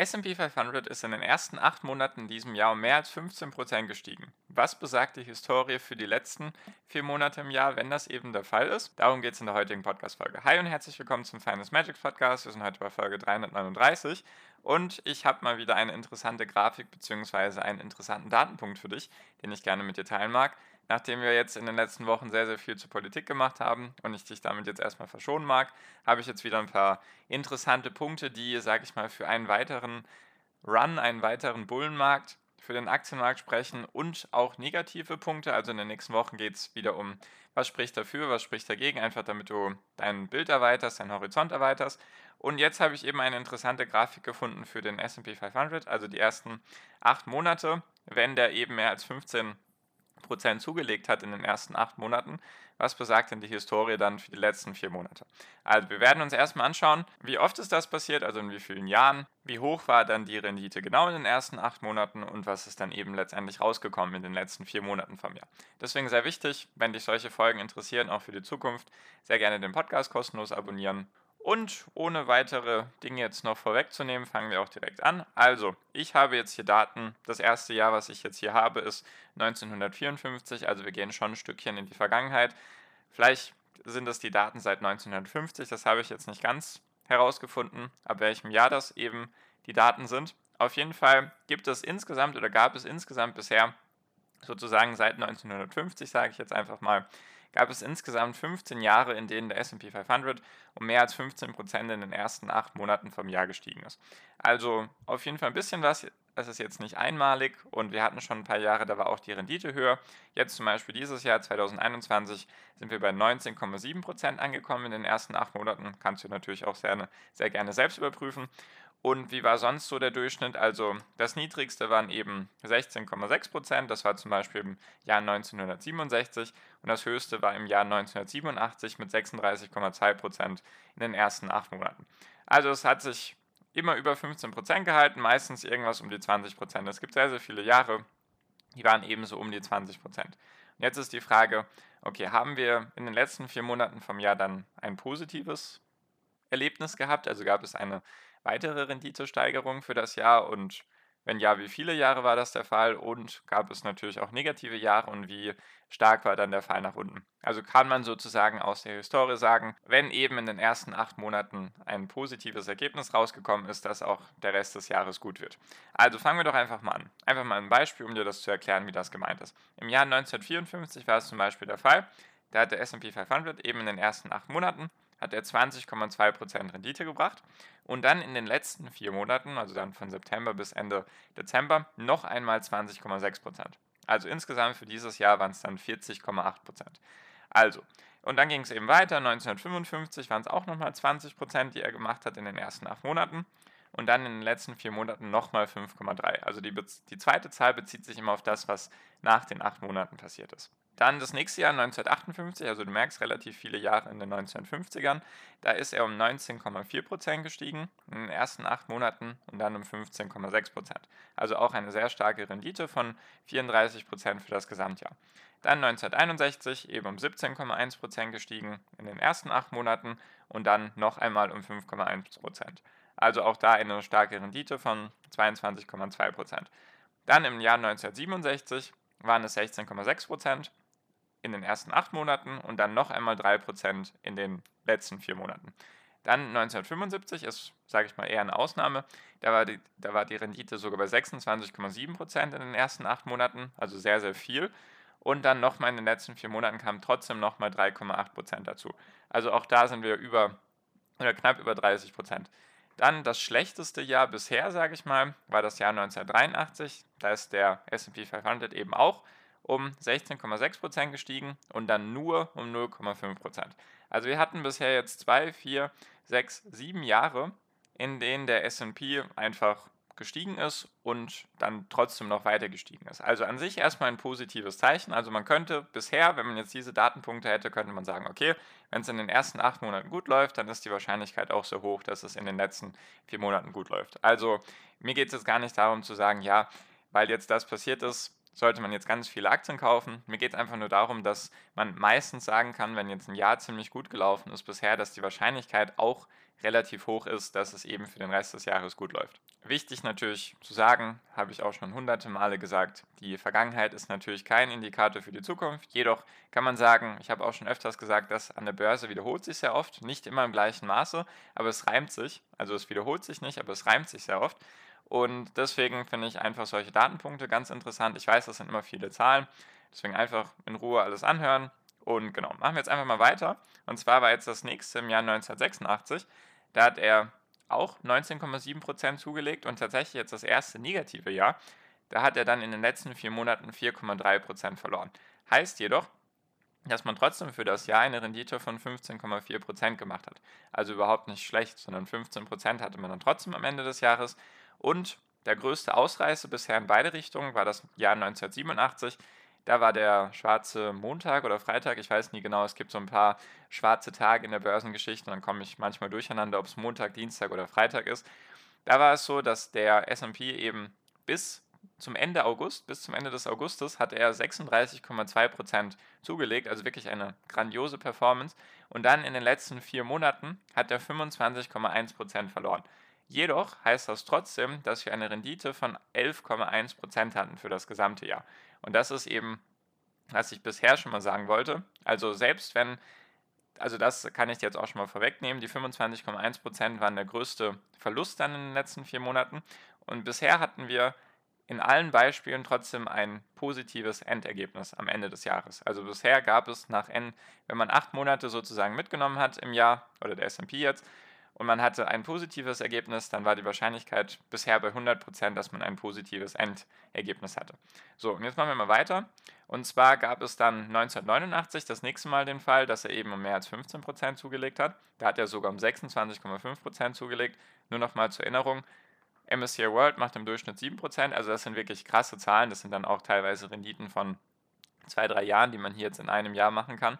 SP 500 ist in den ersten acht Monaten in diesem Jahr um mehr als 15% gestiegen. Was besagt die Historie für die letzten vier Monate im Jahr, wenn das eben der Fall ist? Darum geht es in der heutigen Podcast-Folge. Hi und herzlich willkommen zum Finance Magic Podcast. Wir sind heute bei Folge 339 und ich habe mal wieder eine interessante Grafik bzw. einen interessanten Datenpunkt für dich, den ich gerne mit dir teilen mag. Nachdem wir jetzt in den letzten Wochen sehr, sehr viel zur Politik gemacht haben und ich dich damit jetzt erstmal verschonen mag, habe ich jetzt wieder ein paar interessante Punkte, die, sage ich mal, für einen weiteren Run, einen weiteren Bullenmarkt für den Aktienmarkt sprechen und auch negative Punkte. Also in den nächsten Wochen geht es wieder um, was spricht dafür, was spricht dagegen, einfach damit du dein Bild erweiterst, deinen Horizont erweiterst. Und jetzt habe ich eben eine interessante Grafik gefunden für den SP 500, also die ersten acht Monate, wenn der eben mehr als 15 Prozent zugelegt hat in den ersten acht Monaten. Was besagt denn die Historie dann für die letzten vier Monate? Also wir werden uns erstmal anschauen, wie oft ist das passiert, also in wie vielen Jahren, wie hoch war dann die Rendite genau in den ersten acht Monaten und was ist dann eben letztendlich rausgekommen in den letzten vier Monaten vom Jahr. Deswegen sehr wichtig, wenn dich solche Folgen interessieren, auch für die Zukunft, sehr gerne den Podcast kostenlos abonnieren und ohne weitere Dinge jetzt noch vorwegzunehmen, fangen wir auch direkt an. Also, ich habe jetzt hier Daten. Das erste Jahr, was ich jetzt hier habe, ist 1954. Also wir gehen schon ein Stückchen in die Vergangenheit. Vielleicht sind es die Daten seit 1950. Das habe ich jetzt nicht ganz herausgefunden, ab welchem Jahr das eben die Daten sind. Auf jeden Fall gibt es insgesamt oder gab es insgesamt bisher sozusagen seit 1950, sage ich jetzt einfach mal, gab es insgesamt 15 Jahre, in denen der SP 500 um mehr als 15 Prozent in den ersten acht Monaten vom Jahr gestiegen ist. Also auf jeden Fall ein bisschen was. Es ist jetzt nicht einmalig und wir hatten schon ein paar Jahre, da war auch die Rendite höher. Jetzt zum Beispiel dieses Jahr 2021 sind wir bei 19,7 Prozent angekommen in den ersten acht Monaten. Kannst du natürlich auch sehr, sehr gerne selbst überprüfen. Und wie war sonst so der Durchschnitt? Also das niedrigste waren eben 16,6 Prozent, das war zum Beispiel im Jahr 1967 und das höchste war im Jahr 1987 mit 36,2 Prozent in den ersten acht Monaten. Also es hat sich immer über 15 Prozent gehalten, meistens irgendwas um die 20 Prozent. Es gibt sehr, sehr viele Jahre, die waren ebenso um die 20 Prozent. Und jetzt ist die Frage, okay, haben wir in den letzten vier Monaten vom Jahr dann ein positives Erlebnis gehabt? Also gab es eine weitere Renditesteigerung für das Jahr und wenn ja, wie viele Jahre war das der Fall und gab es natürlich auch negative Jahre und wie stark war dann der Fall nach unten? Also kann man sozusagen aus der Historie sagen, wenn eben in den ersten acht Monaten ein positives Ergebnis rausgekommen ist, dass auch der Rest des Jahres gut wird. Also fangen wir doch einfach mal an. Einfach mal ein Beispiel, um dir das zu erklären, wie das gemeint ist. Im Jahr 1954 war es zum Beispiel der Fall, da hat der SP 500 eben in den ersten acht Monaten hat er 20,2% Rendite gebracht und dann in den letzten vier Monaten, also dann von September bis Ende Dezember, noch einmal 20,6%. Also insgesamt für dieses Jahr waren es dann 40,8%. Also, und dann ging es eben weiter. 1955 waren es auch nochmal 20%, die er gemacht hat in den ersten acht Monaten. Und dann in den letzten vier Monaten nochmal 5,3. Also die, die zweite Zahl bezieht sich immer auf das, was nach den acht Monaten passiert ist. Dann das nächste Jahr 1958, also du merkst relativ viele Jahre in den 1950ern, da ist er um 19,4% gestiegen in den ersten acht Monaten und dann um 15,6%. Also auch eine sehr starke Rendite von 34% für das Gesamtjahr. Dann 1961 eben um 17,1% gestiegen in den ersten acht Monaten und dann noch einmal um 5,1%. Also auch da eine starke Rendite von 22,2%. Dann im Jahr 1967 waren es 16,6% in den ersten acht Monaten und dann noch einmal 3% in den letzten vier Monaten. Dann 1975 ist, sage ich mal, eher eine Ausnahme. Da war, die, da war die Rendite sogar bei 26,7% in den ersten acht Monaten, also sehr, sehr viel. Und dann nochmal in den letzten vier Monaten kamen trotzdem nochmal 3,8% dazu. Also auch da sind wir über oder knapp über 30%. Dann das schlechteste Jahr bisher, sage ich mal, war das Jahr 1983. Da ist der SP 500 eben auch um 16,6% gestiegen und dann nur um 0,5%. Also wir hatten bisher jetzt zwei, vier, sechs, sieben Jahre, in denen der SP einfach gestiegen ist und dann trotzdem noch weiter gestiegen ist. Also an sich erstmal ein positives Zeichen. Also man könnte bisher, wenn man jetzt diese Datenpunkte hätte, könnte man sagen, okay, wenn es in den ersten acht Monaten gut läuft, dann ist die Wahrscheinlichkeit auch so hoch, dass es in den letzten vier Monaten gut läuft. Also mir geht es jetzt gar nicht darum zu sagen, ja, weil jetzt das passiert ist, sollte man jetzt ganz viele Aktien kaufen. Mir geht es einfach nur darum, dass man meistens sagen kann, wenn jetzt ein Jahr ziemlich gut gelaufen ist bisher, dass die Wahrscheinlichkeit auch relativ hoch ist, dass es eben für den Rest des Jahres gut läuft. Wichtig natürlich zu sagen, habe ich auch schon hunderte Male gesagt, die Vergangenheit ist natürlich kein Indikator für die Zukunft. Jedoch kann man sagen, ich habe auch schon öfters gesagt, dass an der Börse wiederholt sich sehr oft, nicht immer im gleichen Maße, aber es reimt sich. Also es wiederholt sich nicht, aber es reimt sich sehr oft. Und deswegen finde ich einfach solche Datenpunkte ganz interessant. Ich weiß, das sind immer viele Zahlen, deswegen einfach in Ruhe alles anhören. Und genau, machen wir jetzt einfach mal weiter. Und zwar war jetzt das nächste im Jahr 1986. Da hat er auch 19,7% zugelegt und tatsächlich jetzt das erste negative Jahr. Da hat er dann in den letzten vier Monaten 4,3% verloren. Heißt jedoch, dass man trotzdem für das Jahr eine Rendite von 15,4% gemacht hat. Also überhaupt nicht schlecht, sondern 15% hatte man dann trotzdem am Ende des Jahres. Und der größte Ausreißer bisher in beide Richtungen war das Jahr 1987. Da war der schwarze Montag oder Freitag, ich weiß nie genau, es gibt so ein paar schwarze Tage in der Börsengeschichte dann komme ich manchmal durcheinander, ob es Montag, Dienstag oder Freitag ist. Da war es so, dass der SP eben bis zum Ende August, bis zum Ende des Augustes, hatte er 36,2% zugelegt, also wirklich eine grandiose Performance. Und dann in den letzten vier Monaten hat er 25,1% verloren. Jedoch heißt das trotzdem, dass wir eine Rendite von 11,1% hatten für das gesamte Jahr. Und das ist eben, was ich bisher schon mal sagen wollte. Also selbst wenn, also das kann ich jetzt auch schon mal vorwegnehmen, die 25,1% waren der größte Verlust dann in den letzten vier Monaten. Und bisher hatten wir in allen Beispielen trotzdem ein positives Endergebnis am Ende des Jahres. Also bisher gab es nach N, wenn man acht Monate sozusagen mitgenommen hat im Jahr, oder der SP jetzt, und man hatte ein positives Ergebnis, dann war die Wahrscheinlichkeit bisher bei 100%, dass man ein positives Endergebnis hatte. So, und jetzt machen wir mal weiter. Und zwar gab es dann 1989 das nächste Mal den Fall, dass er eben um mehr als 15% zugelegt hat. Da hat er sogar um 26,5% zugelegt. Nur nochmal zur Erinnerung, MSCI World macht im Durchschnitt 7%, also das sind wirklich krasse Zahlen. Das sind dann auch teilweise Renditen von zwei, drei Jahren, die man hier jetzt in einem Jahr machen kann.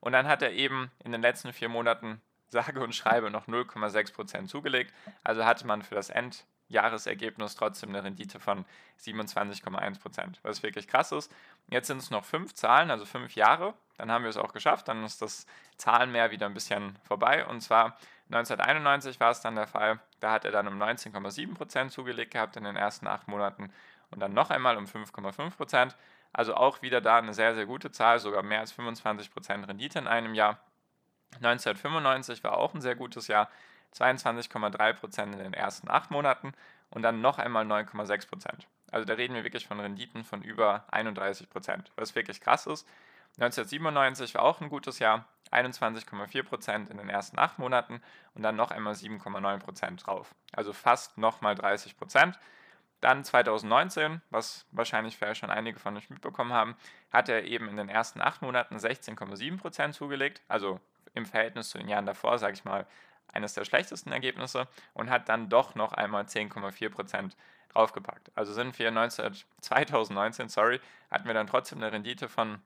Und dann hat er eben in den letzten vier Monaten sage und schreibe noch 0,6% zugelegt. Also hatte man für das Endjahresergebnis trotzdem eine Rendite von 27,1%, was wirklich krass ist. Jetzt sind es noch fünf Zahlen, also fünf Jahre. Dann haben wir es auch geschafft. Dann ist das Zahlenmeer wieder ein bisschen vorbei. Und zwar 1991 war es dann der Fall. Da hat er dann um 19,7% zugelegt gehabt in den ersten acht Monaten und dann noch einmal um 5,5%. Also auch wieder da eine sehr, sehr gute Zahl, sogar mehr als 25% Rendite in einem Jahr. 1995 war auch ein sehr gutes Jahr, 22,3% in den ersten acht Monaten und dann noch einmal 9,6%. Also da reden wir wirklich von Renditen von über 31%, was wirklich krass ist. 1997 war auch ein gutes Jahr, 21,4% in den ersten acht Monaten und dann noch einmal 7,9% drauf. Also fast nochmal 30%. Dann 2019, was wahrscheinlich vielleicht schon einige von euch mitbekommen haben, hat er eben in den ersten acht Monaten 16,7% zugelegt, also im Verhältnis zu den Jahren davor, sage ich mal, eines der schlechtesten Ergebnisse und hat dann doch noch einmal 10,4% draufgepackt. Also sind wir 19, 2019, sorry, hatten wir dann trotzdem eine Rendite von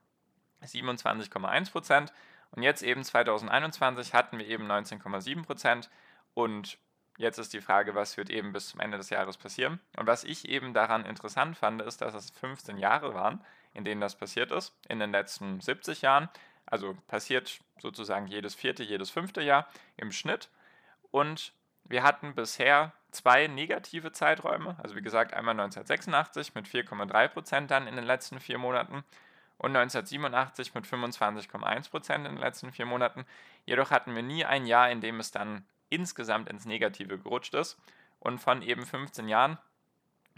27,1% und jetzt eben 2021 hatten wir eben 19,7% und jetzt ist die Frage, was wird eben bis zum Ende des Jahres passieren. Und was ich eben daran interessant fand, ist, dass es 15 Jahre waren, in denen das passiert ist, in den letzten 70 Jahren. Also passiert sozusagen jedes vierte, jedes fünfte Jahr im Schnitt. Und wir hatten bisher zwei negative Zeiträume. Also wie gesagt, einmal 1986 mit 4,3 Prozent dann in den letzten vier Monaten und 1987 mit 25,1 Prozent in den letzten vier Monaten. Jedoch hatten wir nie ein Jahr, in dem es dann insgesamt ins Negative gerutscht ist. Und von eben 15 Jahren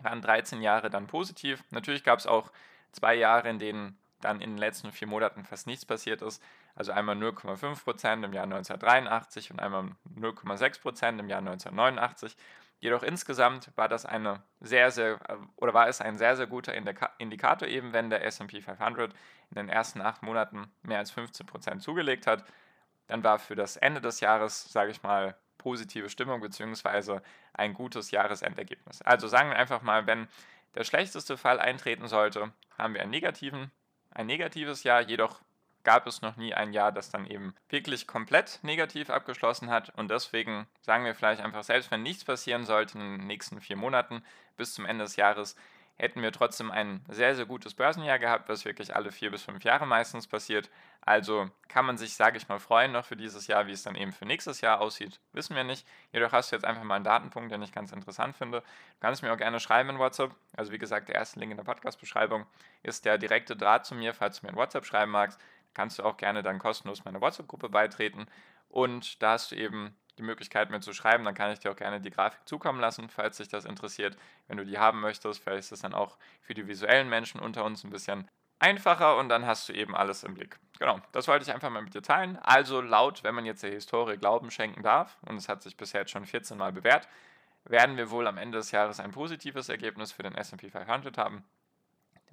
waren 13 Jahre dann positiv. Natürlich gab es auch zwei Jahre, in denen dann in den letzten vier Monaten fast nichts passiert ist. Also einmal 0,5 Prozent im Jahr 1983 und einmal 0,6 Prozent im Jahr 1989. Jedoch insgesamt war das eine sehr, sehr, oder war es ein sehr, sehr guter Indikator, eben wenn der SP 500 in den ersten acht Monaten mehr als 15 Prozent zugelegt hat. Dann war für das Ende des Jahres, sage ich mal, positive Stimmung bzw. ein gutes Jahresendergebnis. Also sagen wir einfach mal, wenn der schlechteste Fall eintreten sollte, haben wir einen negativen, ein negatives Jahr, jedoch gab es noch nie ein Jahr, das dann eben wirklich komplett negativ abgeschlossen hat. Und deswegen sagen wir vielleicht einfach, selbst wenn nichts passieren sollte in den nächsten vier Monaten bis zum Ende des Jahres, hätten wir trotzdem ein sehr, sehr gutes Börsenjahr gehabt, was wirklich alle vier bis fünf Jahre meistens passiert. Also kann man sich, sage ich mal, freuen noch für dieses Jahr, wie es dann eben für nächstes Jahr aussieht, wissen wir nicht. Jedoch hast du jetzt einfach mal einen Datenpunkt, den ich ganz interessant finde. Du kannst mir auch gerne schreiben in WhatsApp. Also wie gesagt, der erste Link in der Podcast-Beschreibung ist der direkte Draht zu mir, falls du mir in WhatsApp schreiben magst. Kannst du auch gerne dann kostenlos meiner WhatsApp-Gruppe beitreten. Und da hast du eben die Möglichkeit, mir zu schreiben. Dann kann ich dir auch gerne die Grafik zukommen lassen, falls dich das interessiert. Wenn du die haben möchtest, vielleicht ist es dann auch für die visuellen Menschen unter uns ein bisschen einfacher und dann hast du eben alles im Blick. Genau, das wollte ich einfach mal mit dir teilen. Also laut, wenn man jetzt der Historie Glauben schenken darf, und es hat sich bisher jetzt schon 14 Mal bewährt, werden wir wohl am Ende des Jahres ein positives Ergebnis für den SP 500 haben.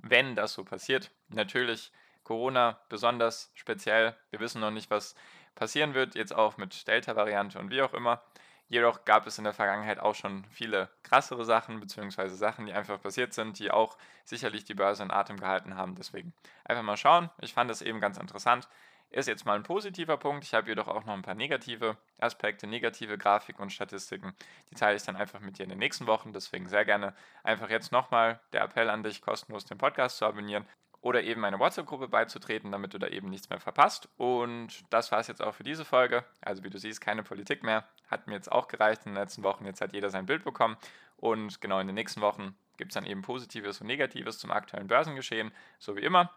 Wenn das so passiert, natürlich Corona besonders speziell. Wir wissen noch nicht, was passieren wird, jetzt auch mit Delta-Variante und wie auch immer. Jedoch gab es in der Vergangenheit auch schon viele krassere Sachen, beziehungsweise Sachen, die einfach passiert sind, die auch sicherlich die Börse in Atem gehalten haben. Deswegen einfach mal schauen. Ich fand das eben ganz interessant. Ist jetzt mal ein positiver Punkt. Ich habe jedoch auch noch ein paar negative Aspekte, negative Grafiken und Statistiken. Die teile ich dann einfach mit dir in den nächsten Wochen. Deswegen sehr gerne einfach jetzt nochmal der Appell an dich, kostenlos den Podcast zu abonnieren oder eben meine WhatsApp-Gruppe beizutreten, damit du da eben nichts mehr verpasst. Und das war es jetzt auch für diese Folge. Also wie du siehst, keine Politik mehr. Hat mir jetzt auch gereicht in den letzten Wochen. Jetzt hat jeder sein Bild bekommen. Und genau in den nächsten Wochen gibt es dann eben Positives und Negatives zum aktuellen Börsengeschehen, so wie immer.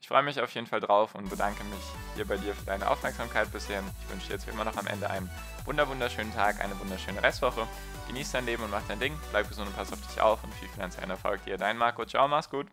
Ich freue mich auf jeden Fall drauf und bedanke mich hier bei dir für deine Aufmerksamkeit bisher. Ich wünsche dir jetzt wie immer noch am Ende einen wunderschönen Tag, eine wunderschöne Restwoche. Genieß dein Leben und mach dein Ding. Bleib gesund und pass auf dich auf und viel finanziellen Erfolg dir. Dein Marco. Ciao, mach's gut.